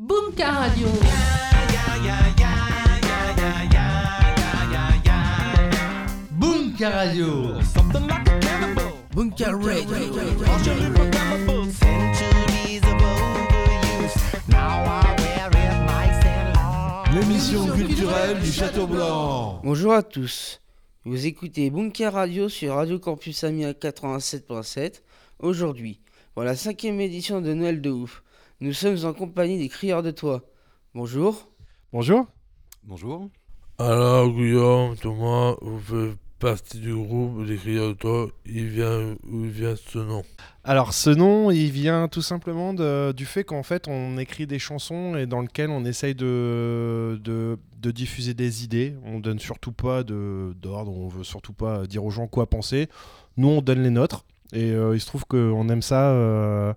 Bunka Radio. Bunka Radio. Bunka Radio. L'émission culturelle du Château Blanc. Bonjour à tous. Vous écoutez Bunker Radio sur Radio Campus Amiens 87.7. Aujourd'hui, pour la cinquième édition de Noël de Ouf, nous sommes en compagnie des Crieurs de Toit. Bonjour. Bonjour. Bonjour. Alors, Guillaume, Thomas, vous faites partie du groupe des Crieurs de Toit. Il vient, où vient ce nom? Alors, ce nom, il vient tout simplement de- du fait qu'en fait, on écrit des chansons et dans lesquelles on essaye de, de, de diffuser des idées. On donne surtout pas de- d'ordre, on veut surtout pas dire aux gens quoi penser. Nous, on donne les nôtres et euh, il se trouve qu'on aime ça, euh,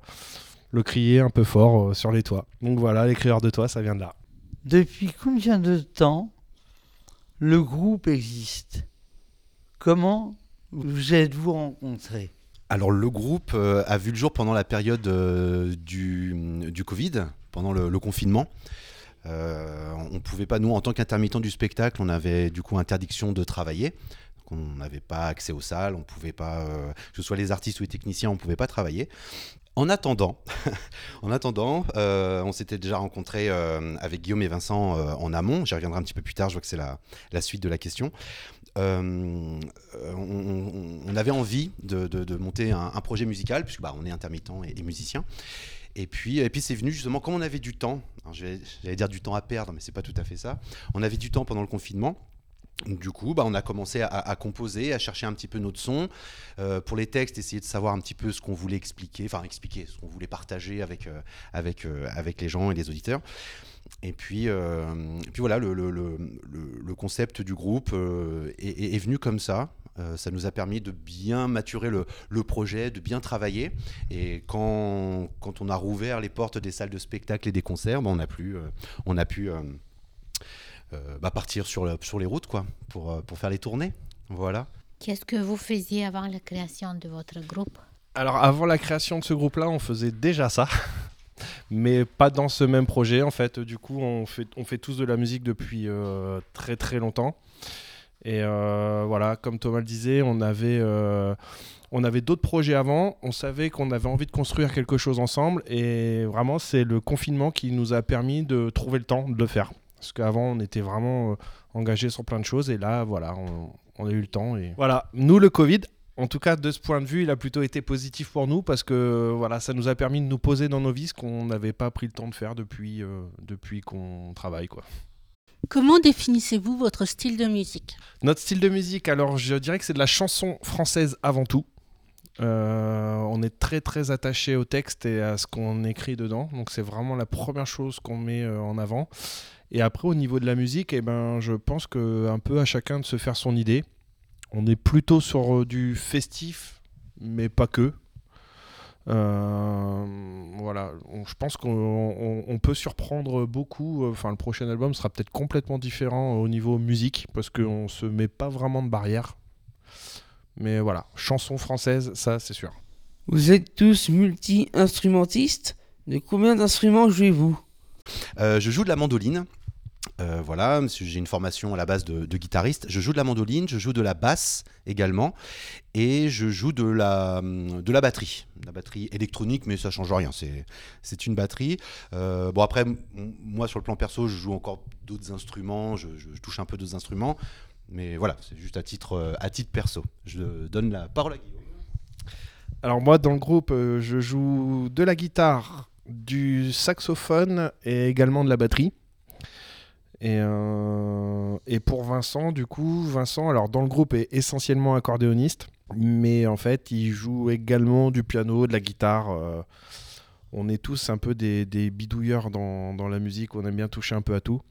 le crier un peu fort euh, sur les toits. Donc voilà, les crieurs de toit, ça vient de là. Depuis combien de temps le groupe existe? Comment vous êtes-vous rencontrés? Alors le groupe euh, a vu le jour pendant la période euh, du, du Covid, pendant le, le confinement. Euh, on ne pouvait pas, nous en tant qu'intermittent du spectacle, on avait du coup interdiction de travailler. Donc, on n'avait pas accès aux salles, on pouvait pas, euh, que ce soit les artistes ou les techniciens, on ne pouvait pas travailler. En attendant, en attendant, euh, on s'était déjà rencontré avec Guillaume et Vincent euh, en amont. J'y reviendrai un petit peu plus tard. Je vois que c'est la, suite de la question. Euh, euh, on, avait envie de, monter un, projet musical puisque bah, on est intermittent et, et musicien. Et puis, et puis c'est venu justement comme on avait du temps. vais- J'allais dire du temps à perdre, mais c'est pas tout à fait ça. On avait du temps pendant le confinement. Du coup, bah, on a commencé à, composer, à chercher un petit peu notre son. Euh, pour les textes, essayer de savoir un petit peu ce qu'on voulait expliquer, enfin expliquer, ce qu'on voulait partager avec, euh, euh, les gens et les auditeurs. Et puis, puis voilà, le, concept du groupe est, venu comme ça. Ça nous a permis de bien maturer le, projet, de bien travailler. Et quand, on a rouvert les portes des salles de spectacle et des concerts, bah, on a pu, bah, partir sur, le- sur les routes quoi, pour, euh, pour faire les tournées. Voilà. Qu'est-ce que vous faisiez avant la création de votre groupe? Alors avant la création de ce groupe-là, on faisait déjà ça, mais pas dans ce même projet. En fait, du coup, on fait, on fait tous de la musique depuis euh, très très longtemps. Et euh, voilà, comme Thomas le disait, on avait, euh, on avait d'autres projets avant. On savait qu'on avait envie de construire quelque chose ensemble. Et vraiment, c'est le confinement qui nous a permis de trouver le temps de le faire. Parce qu'avant, on était vraiment euh, engagé sur plein de choses. Et là, voilà, on, on a eu le temps. Et voilà, nous, le Covid, en tout cas, de ce point de vue, il a plutôt été positif pour nous parce que voilà, ça nous a permis de nous poser dans nos vies ce qu'on n'avait pas pris le temps de faire depuis, euh, depuis qu'on travaille. Quoi. Comment définissez-vous votre style de musique? Notre style de musique, alors je dirais que c'est de la chanson française avant tout. Euh, on est très très attaché au texte et à ce qu'on écrit dedans, donc c'est vraiment la première chose qu'on met euh, en avant. Et après au niveau de la musique, eh ben, je pense que un peu à chacun de se faire son idée. On est plutôt sur euh, du festif, mais pas que. Voilà, je pense qu'on on- on peut surprendre beaucoup. Enfin, le prochain album sera peut-être complètement différent au niveau musique parce qu'on se met pas vraiment de barrière. Mais voilà, chanson française, ça c'est sûr. Vous êtes tous multi-instrumentistes De combien d'instruments jouez-vous? Euh, je joue de la mandoline. Euh, voilà, j'ai une formation à la base de, de guitariste. Je joue de la mandoline, je joue de la basse également, et je joue de la, hum, de la batterie. La batterie électronique, mais ça change rien, c'est, c'est une batterie. Euh, bon, après, moi sur le plan perso, je joue encore d'autres instruments, je, je- je touche un peu d'autres instruments, mais voilà, c'est juste à titre, euh, à titre perso. Je donne la parole à Guillaume. Alors moi dans le groupe, euh, je joue de la guitare, du saxophone et également de la batterie. Et, euh, et pour Vincent, du coup, Vincent, alors dans le groupe est essentiellement accordéoniste, mais en fait il joue également du piano, de la guitare. on est tous un peu des, bidouilleurs dans la musique, on aime bien toucher un peu à tout.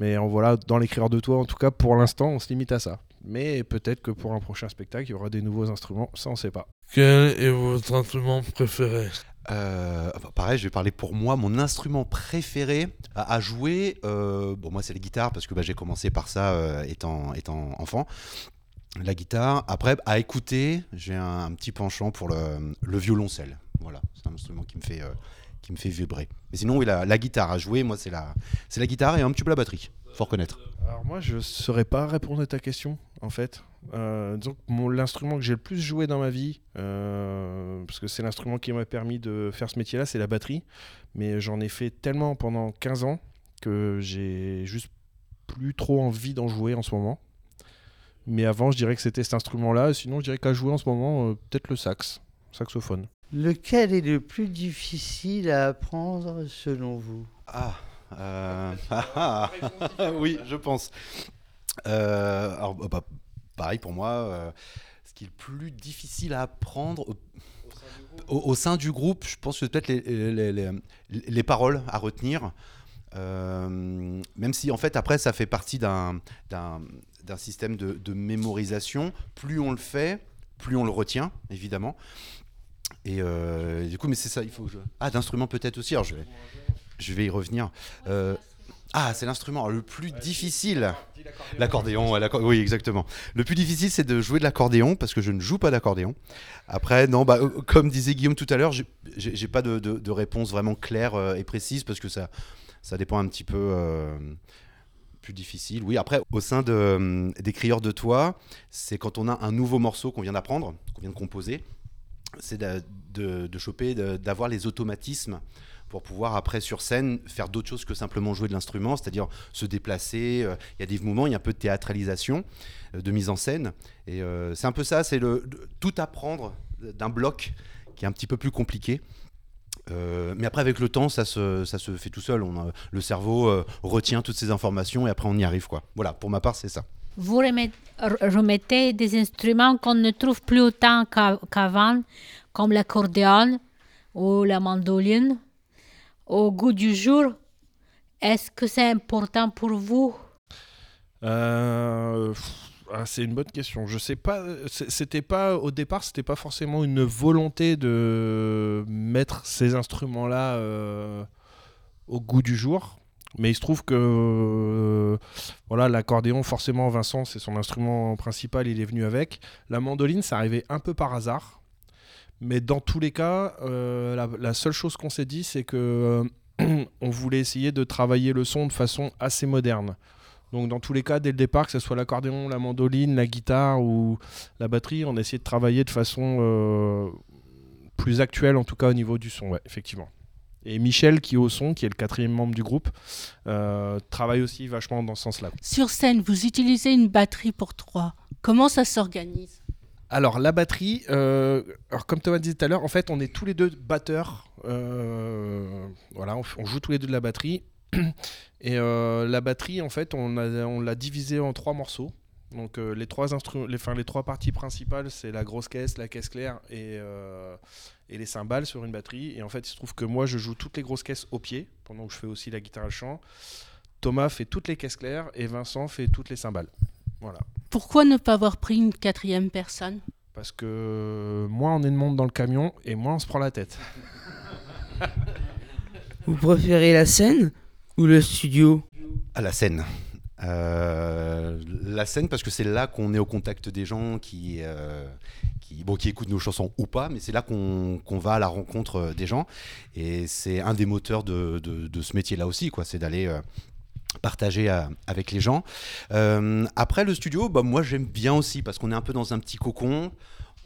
Mais en voilà, dans l'écrire de toi, en tout cas pour l'instant, on se limite à ça. Mais peut-être que pour un prochain spectacle, il y aura des nouveaux instruments, ça on sait pas. Quel est votre instrument préféré? Euh, bah, pareil, je vais parler pour moi. Mon instrument préféré à, à jouer, euh, bon, moi, c'est les guitares parce que bah, j'ai commencé par ça euh, étant, étant enfant. La guitare. Après, à écouter, j'ai un, un petit penchant pour le, le violoncelle. Voilà, c'est un instrument qui me fait, euh, me fait vibrer. Mais sinon, oui, la, guitare à jouer, moi, c'est la, la guitare et un petit peu la batterie. Faut reconnaître. Alors moi, je saurais pas répondre à ta question, en fait. Euh, mon- l'instrument que j'ai le plus joué dans ma vie, euh, parce que c'est l'instrument qui m'a permis de faire ce métier-là, c'est la batterie. Mais j'en ai fait tellement pendant 15 ans que j'ai juste plus trop envie d'en jouer en ce moment. Mais avant, je dirais que c'était cet instrument-là. Sinon, je dirais qu'à jouer en ce moment, euh, peut-être le sax, saxophone. Lequel est le plus difficile à apprendre selon vous? Ah, euh, oui, je pense. Euh, bah, bah, pareil pour moi, euh, ce qui est le plus difficile à apprendre au, sein du groupe, je pense que peut-être les, les, les- les paroles à retenir. Euh, même si en fait après ça fait partie d'un système de mémorisation, plus on le fait, plus on le retient évidemment. Et euh, du coup, mais c'est ça, il faut. Ah, d'instruments peut-être aussi, alors je vais, je vais y revenir. Euh, ah, c'est l'instrument le plus difficile. L'accordéon, oui, exactement. Le plus difficile, c'est de jouer de l'accordéon parce que je ne joue pas d'accordéon. Après, non, bah, euh, comme disait Guillaume tout à l'heure, j'ai- pas de, réponse vraiment claire et précise parce que ça, ça dépend un petit peu plus difficile. Oui, après, au sein de, euh, des crieurs de toit, c'est quand on a un nouveau morceau qu'on vient d'apprendre, qu'on vient de composer, c'est de, choper, d'avoir les automatismes pour pouvoir après sur scène faire d'autres choses que simplement jouer de l'instrument, c'est-à-dire se déplacer. euh, Il y a des mouvements, il y a un peu de théâtralisation, euh, de mise en scène. Et euh, c'est un peu ça, c'est le tout apprendre d'un bloc qui est un petit peu plus compliqué. Mais après, avec le temps, ça se, ça se fait tout seul. Le cerveau retient toutes ces informations et après, on y arrive. Quoi. Voilà, pour ma part, c'est ça. Vous remet- re- remettez des instruments qu'on ne trouve plus autant qu'a- qu'avant, comme l'accordéon ou la mandoline, au goût du jour. Est-ce que c'est important pour vous? Euh, ah, c'est une bonne question. Je sais pas. C'était pas au départ, c'était pas forcément une volonté de mettre ces instruments-là euh, au goût du jour. Mais il se trouve que euh, voilà, l'accordéon, forcément, Vincent, c'est son instrument principal, il est venu avec. La mandoline, ça arrivait un peu par hasard. Mais dans tous les cas, euh, la, seule chose qu'on s'est dit, c'est que euh, on voulait essayer de travailler le son de façon assez moderne. Donc dans tous les cas, dès le départ, que ce soit l'accordéon, la mandoline, la guitare ou la batterie, on a essayé de travailler de façon plus actuelle, en tout cas au niveau du son, effectivement. Et Michel, qui est au son, qui est le quatrième membre du groupe, euh, travaille aussi vachement dans ce sens-là. Sur scène, vous utilisez une batterie pour trois. Comment ça s'organise? Alors la batterie, euh, alors comme Thomas disait tout à l'heure, en fait on est tous les deux batteurs. euh, voilà, on, joue tous les deux de la batterie. Et euh, la batterie, en fait, on a- on l'a divisée en trois morceaux. Donc euh, les trois instruments, les, les trois parties principales, c'est la grosse caisse, la caisse claire et, euh, et les cymbales sur une batterie. Et en fait, il se trouve que moi, je joue toutes les grosses caisses au pied, pendant que je fais aussi la guitare et le chant. Thomas fait toutes les caisses claires et Vincent fait toutes les cymbales. Voilà. Pourquoi ne pas avoir pris une quatrième personne? Parce que moins on est de monde dans le camion et moins on se prend la tête. Vous préférez la scène ou le studio? À la scène. Euh, la scène parce que c'est là qu'on est au contact des gens qui, euh, bon, qui écoutent nos chansons ou pas, mais c'est là qu'on va à la rencontre euh, des gens. Et c'est un des moteurs de, ce métier-là aussi, quoi. C'est d'aller partager avec les gens. Après le studio, bah, moi j'aime bien aussi parce qu'on est un peu dans un petit cocon.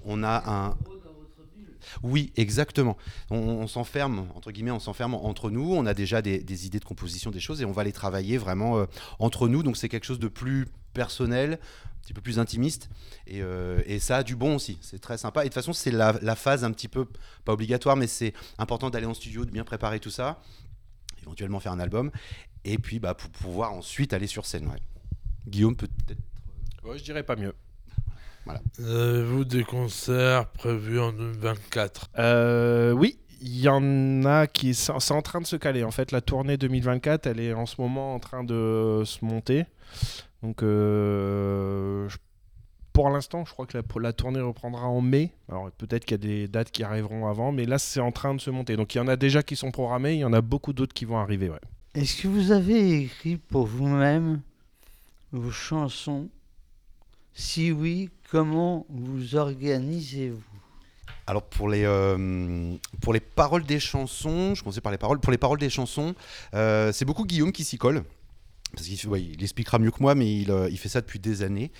On a un, oui, exactement. On, s'enferme, entre guillemets, on s'enferme entre nous. On a déjà des, idées de composition, des choses, et on va les travailler vraiment euh, entre nous. Donc c'est quelque chose de plus personnel, un petit peu plus intimiste. Et, euh, ça a du bon aussi. C'est très sympa. Et de toute façon, c'est la, phase un petit peu, pas obligatoire, mais c'est important d'aller en studio, de bien préparer tout ça, éventuellement faire un album, et puis bah, pour pouvoir ensuite aller sur scène. Guillaume peut-être. Ouais, je dirais pas mieux. Avez-vous des concerts prévus en 2024 Euh, oui, il y en a qui c'est c'est en train de se caler. En fait, la tournée 2024, elle est en ce moment en train de se monter. Donc, euh, je- pour l'instant, je crois que la, la tournée reprendra en mai. Alors, peut-être qu'il y a des dates qui arriveront avant, mais là, c'est en train de se monter. Donc, il y en a déjà qui sont programmés. Il y en a beaucoup d'autres qui vont arriver. Ouais. Est-ce que vous avez écrit pour vous-même vos chansons Si oui, comment vous organisez-vous? Alors pour les, euh, pour les paroles des chansons, je commençais par les paroles. Pour les paroles des chansons, euh, c'est beaucoup Guillaume qui s'y colle. Parce qu'il il expliquera mieux que moi, mais il, euh, fait ça depuis des années.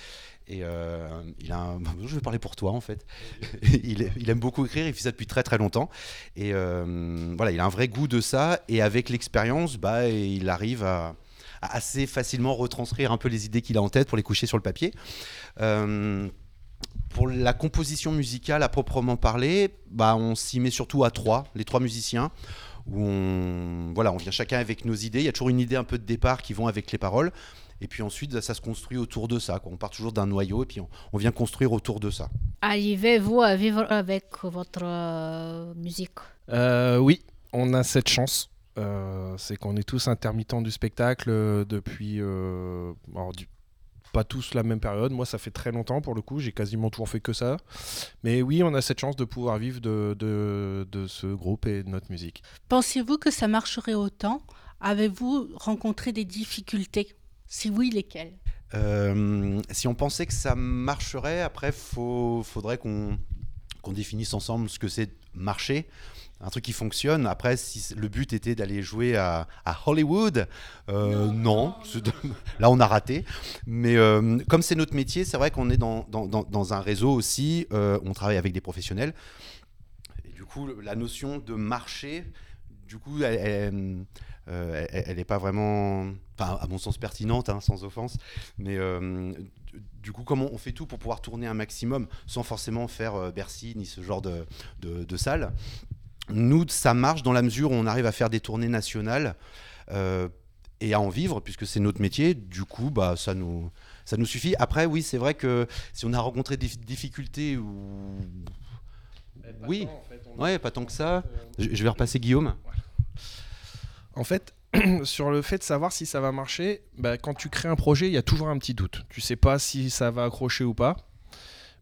Et il je vais parler pour toi en fait. il, aime beaucoup écrire, il fait ça depuis très très longtemps. Et voilà, il a un vrai goût de ça. Et avec l'expérience, bah, il arrive à, à assez facilement retranscrire un peu les idées qu'il a en tête pour les coucher sur le papier. Euh, pour la composition musicale à proprement parler, bah, on s'y met surtout à trois, les trois musiciens, où on, voilà, on vient chacun avec nos idées. Il y a toujours une idée un peu de départ qui vont avec les paroles. Et puis ensuite, ça se construit autour de ça. quoi. On part toujours d'un noyau et puis on, on vient construire autour de ça. Arrivez-vous à vivre avec votre euh, musique? Euh, oui, on a cette chance. Euh, c'est qu'on est tous intermittents du spectacle euh, depuis. euh, alors, du- pas tous la même période. Moi, ça fait très longtemps pour le coup. J'ai quasiment toujours fait que ça. Mais oui, on a cette chance de pouvoir vivre de, de, de ce groupe et de notre musique. Pensez-vous que ça marcherait autant? Avez-vous rencontré des difficultés? Si oui, lesquelles? Euh, si on pensait que ça marcherait, après, il faudrait qu'on qu'on définisse ensemble ce que c'est marcher. Un truc qui fonctionne. Après, si le but était d'aller jouer à, Hollywood, euh, non. Là, on a raté. Mais euh, comme c'est notre métier, c'est vrai qu'on est dans, un réseau aussi. euh, on travaille avec des professionnels. Et du coup, la notion de marché, du coup, elle- n'est pas vraiment, à mon sens, pertinente, hein, sans offense. Mais du- coup, comment on fait tout pour pouvoir tourner un maximum sans forcément faire Bercy ni ce genre de salle Nous, ça marche dans la mesure où on arrive à faire des tournées nationales euh, et à en vivre, puisque c'est notre métier. Du coup, bah, ça nous, ça nous suffit. Après, oui, c'est vrai que si on a rencontré des difficultés ou Oui. Ouais, pas tant que ça. Je, je vais repasser Guillaume. En fait, sur le fait de savoir si ça va marcher, bah, quand tu crées un projet, il y a toujours un petit doute. Tu sais pas si ça va accrocher ou pas.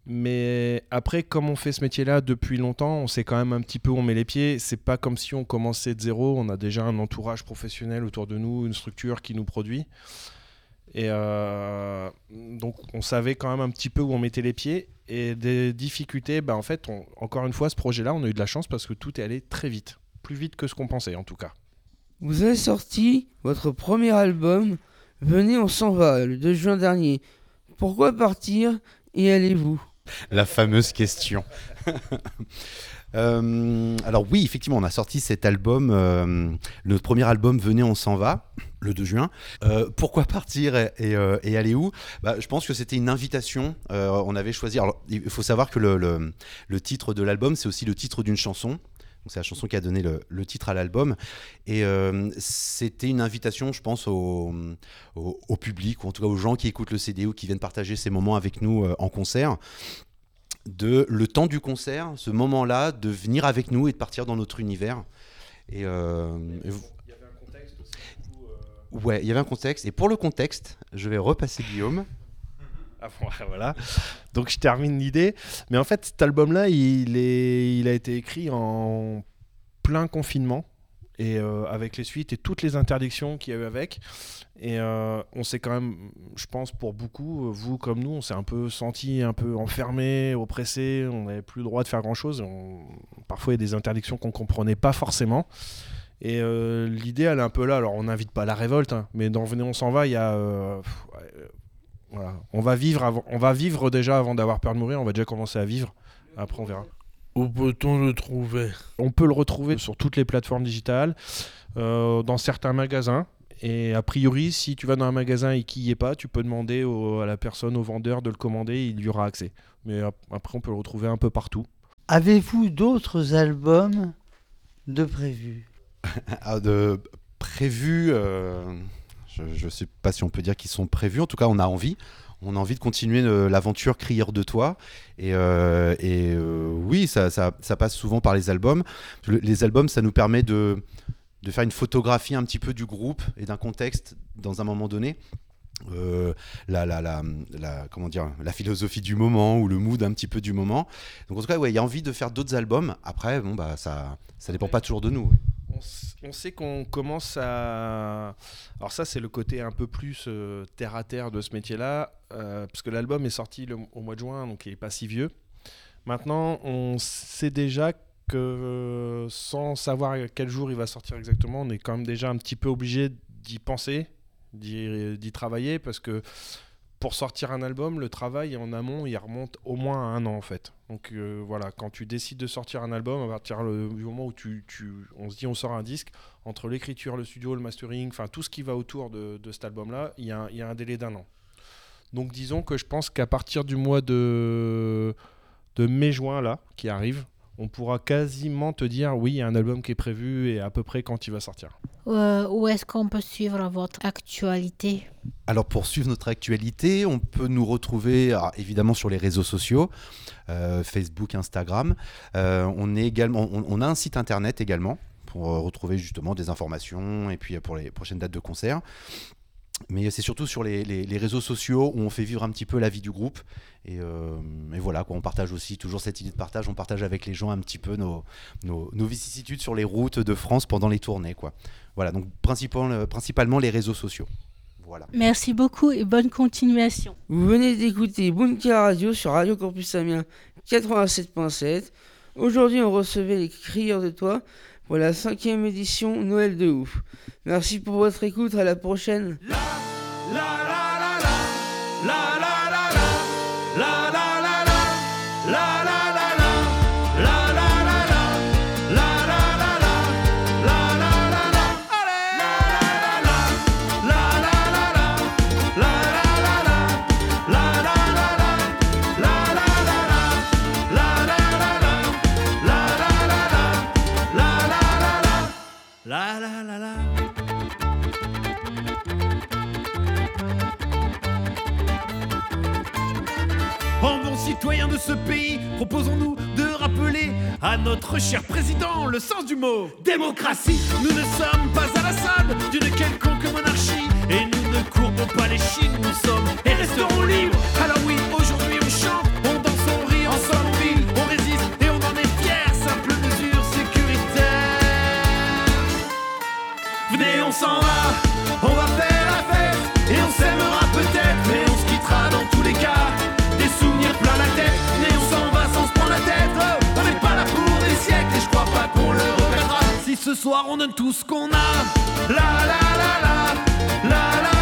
Mais après, comme on fait ce métier-là depuis longtemps, on sait quand même un petit peu où on met les pieds. C'est pas comme si on commençait de zéro. On a déjà un entourage professionnel autour de nous, une structure qui nous produit. Et euh, donc, on savait quand même un petit peu où on mettait les pieds. Et des difficultés, bah, en fait, encore une fois, ce projet-là, on a eu de la chance parce que tout est allé très vite. Plus vite que ce qu'on pensait, en tout cas. Vous avez sorti votre premier album, Venez, on s'en va, le 2 juin dernier. Pourquoi partir et allez-vous? La fameuse question. Euh, alors oui, effectivement, on a sorti cet album, euh, notre premier album Venez, on s'en va, le 2 juin. Euh, pourquoi partir et, euh, aller où? Bah, Je pense que c'était une invitation. On avait choisi. Alors, il faut savoir que le- le titre de l'album, c'est aussi le titre d'une chanson. C'est la chanson qui a donné le, le titre à l'album. Et euh, c'était une invitation, je pense, au, au- au public, ou en tout cas aux gens qui écoutent le CD ou qui viennent partager ces moments avec nous euh, en concert de le temps du concert, ce moment-là, de venir avec nous et de partir dans notre univers. Et, euh, et vous- Ouais, il y avait un contexte. Et pour le contexte, je vais repasser Guillaume. Ah voilà. Donc je termine l'idée. Mais en fait, cet album-là, il, il a été écrit en plein confinement. Et euh, avec les suites et toutes les interdictions qu'il y a eu avec. Et euh, on s'est quand même, je pense pour beaucoup, euh, vous comme nous, on s'est un peu senti un peu enfermé, oppressé. On n'avait plus le droit de faire grand-chose. On- Parfois, il y a des interdictions qu'on comprenait pas forcément. Et l'idée, elle est un peu là. Alors, on n'invite pas à la révolte, hein, mais dans Venez, on s'en va, il y a. voilà. On va vivre, avant, on va vivre déjà avant d'avoir peur de mourir. On va déjà commencer à vivre. Après, on verra. Où peut-on le trouver? On peut le retrouver sur toutes les plateformes digitales, euh, dans certains magasins. Et a priori, si tu vas dans un magasin et qu'il n'y est pas, tu peux demander au- à la personne, au vendeur de le commander, il y aura accès. Mais ap- après, on peut le retrouver un peu partout. Avez-vous d'autres albums de prévus? Ah, de prévus, euh, je ne sais pas si on peut dire qu'ils sont prévus. En tout cas, on a envie. On a envie de continuer euh, l'aventure Crieur de toi. Et, euh, et, euh, oui, ça, ça- ça passe souvent par les albums. Le- les albums, ça nous permet de, de faire une photographie un petit peu du groupe et d'un contexte dans un moment donné. Euh, la, la, la, la- comment dire, la philosophie du moment ou le mood un petit peu du moment. Donc en tout cas, ouais, il y a envie de faire d'autres albums. Après, bon, bah, ça ça dépend pas toujours de nous. On, on sait qu'on commence à. Alors, ça, c'est le côté un peu plus euh, terre à terre de ce métier-là. euh, parce que l'album est sorti au mois de juin, donc il n'est pas si vieux. Maintenant, on sait déjà que sans savoir quel jour il va sortir exactement, on est quand même déjà un petit peu obligé d'y penser, d'y travailler, parce que pour sortir un album, le travail en amont, il remonte au moins à un an en fait. Donc euh, voilà, quand tu décides de sortir un album, à partir du moment où tu, on se dit on sort un disque, entre l'écriture, le studio, le mastering, enfin tout ce qui va autour de, cet album-là, il y, a un- délai d'un an. Donc disons que je pense qu'à partir du mois de mai-juin là, qui arrive, on pourra quasiment te dire oui, il y a un album qui est prévu et à peu près quand il va sortir. Euh, où est-ce qu'on peut suivre votre actualité? Alors pour suivre notre actualité, on peut nous retrouver alors, évidemment sur les réseaux sociaux, euh, Facebook, Instagram. Euh, on, est également, on, on a un site internet également pour retrouver justement des informations et puis pour les prochaines dates de concert. Mais c'est surtout sur les, les- les réseaux sociaux où on fait vivre un petit peu la vie du groupe. Et, euh, et voilà, quoi, on partage aussi toujours cette idée de partage. On partage avec les gens un petit peu nos, nos, nos vicissitudes sur les routes de France pendant les tournées. Quoi. Voilà, donc principal- principalement les réseaux sociaux. Voilà. Merci beaucoup et bonne continuation. Vous venez d'écouter Bunker Radio sur Radio Campus Amiens 87.7. Aujourd'hui, on recevait les crieurs de toi pour la cinquième édition Noël de ouf. Merci pour votre écoute, à la prochaine. Citoyen de ce pays, proposons-nous de rappeler à notre cher président le sens du mot démocratie. Nous ne sommes pas à la solde d'une quelconque monarchie et nous ne courbons pas les chines. Nous sommes et resterons libres. Alors oui, aujourd'hui on chante, on danse, on rit, ensemble on vit, on résiste et on en est fiers. Simple mesure sécuritaire. Venez, on s'en va ce soir on donne tout ce qu'on a, la la la la, la la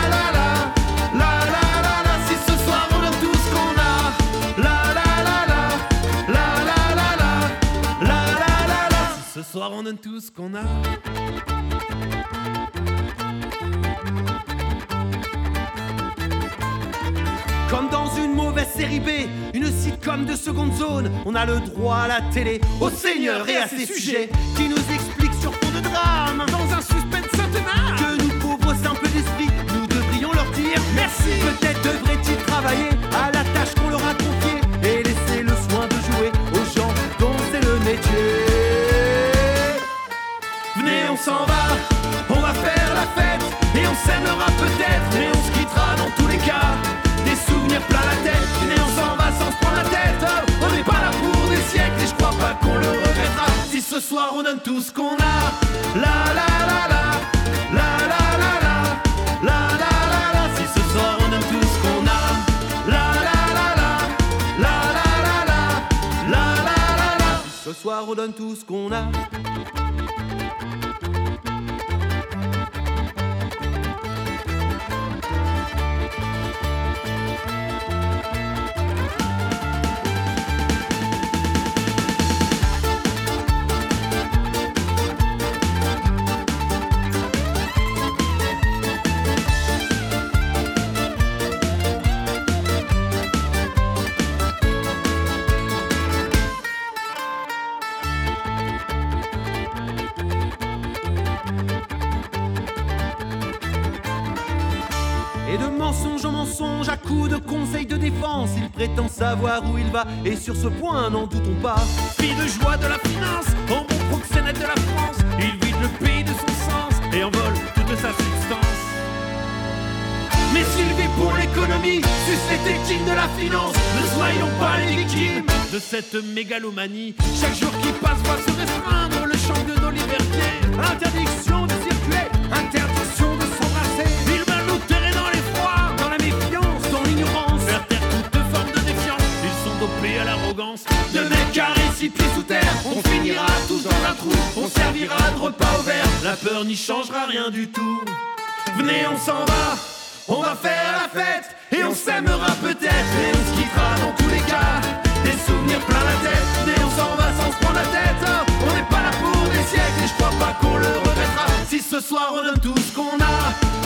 ce soir on donne tout ce qu'on a. Comme dans une mauvaise série B, une sitcom de seconde zone, on a le droit à la télé, au Seigneur et à ses sujets, qui nous expliquent merci. Peut-être devraient-ils travailler à la tâche qu'on leur a confiée et laisser le soin de jouer aux gens dont c'est le métier. Venez, on s'en va, on va faire la fête et on s'aimera peut-être, mais on se quittera dans tous les cas. Des souvenirs plein la tête, venez, on s'en va sans se prendre la tête. On n'est pas là pour des siècles et je crois pas qu'on le regrettera. Si ce soir on donne tout ce qu'on a, Si ce soir on donne tout ce qu'on a. savoir où il va, et sur ce point, n'en doutons pas. Fille de joie de la finance, en bon proxénète de la France, il vide le pays de son sens et envole toute sa substance. Mais s'il vit pour l'économie, suce les tétines de la finance, ne soyons pas les victimes de cette mégalomanie. Chaque jour qui passe va se restreindre le champ de nos libertés. Interdiction de mètres carrés, six pieds sous terre. On finira tous dans un trou, on servira de repas au verre. La peur n'y changera rien du tout. Venez, on s'en va, on va faire la fête et on s'aimera peut-être et on se quittera dans tous les cas. Des souvenirs plein la tête, Venez on s'en va sans se prendre la tête. Hein. On n'est pas là pour des siècles et je crois pas qu'on le regrettera. Si ce soir on donne tout ce qu'on a.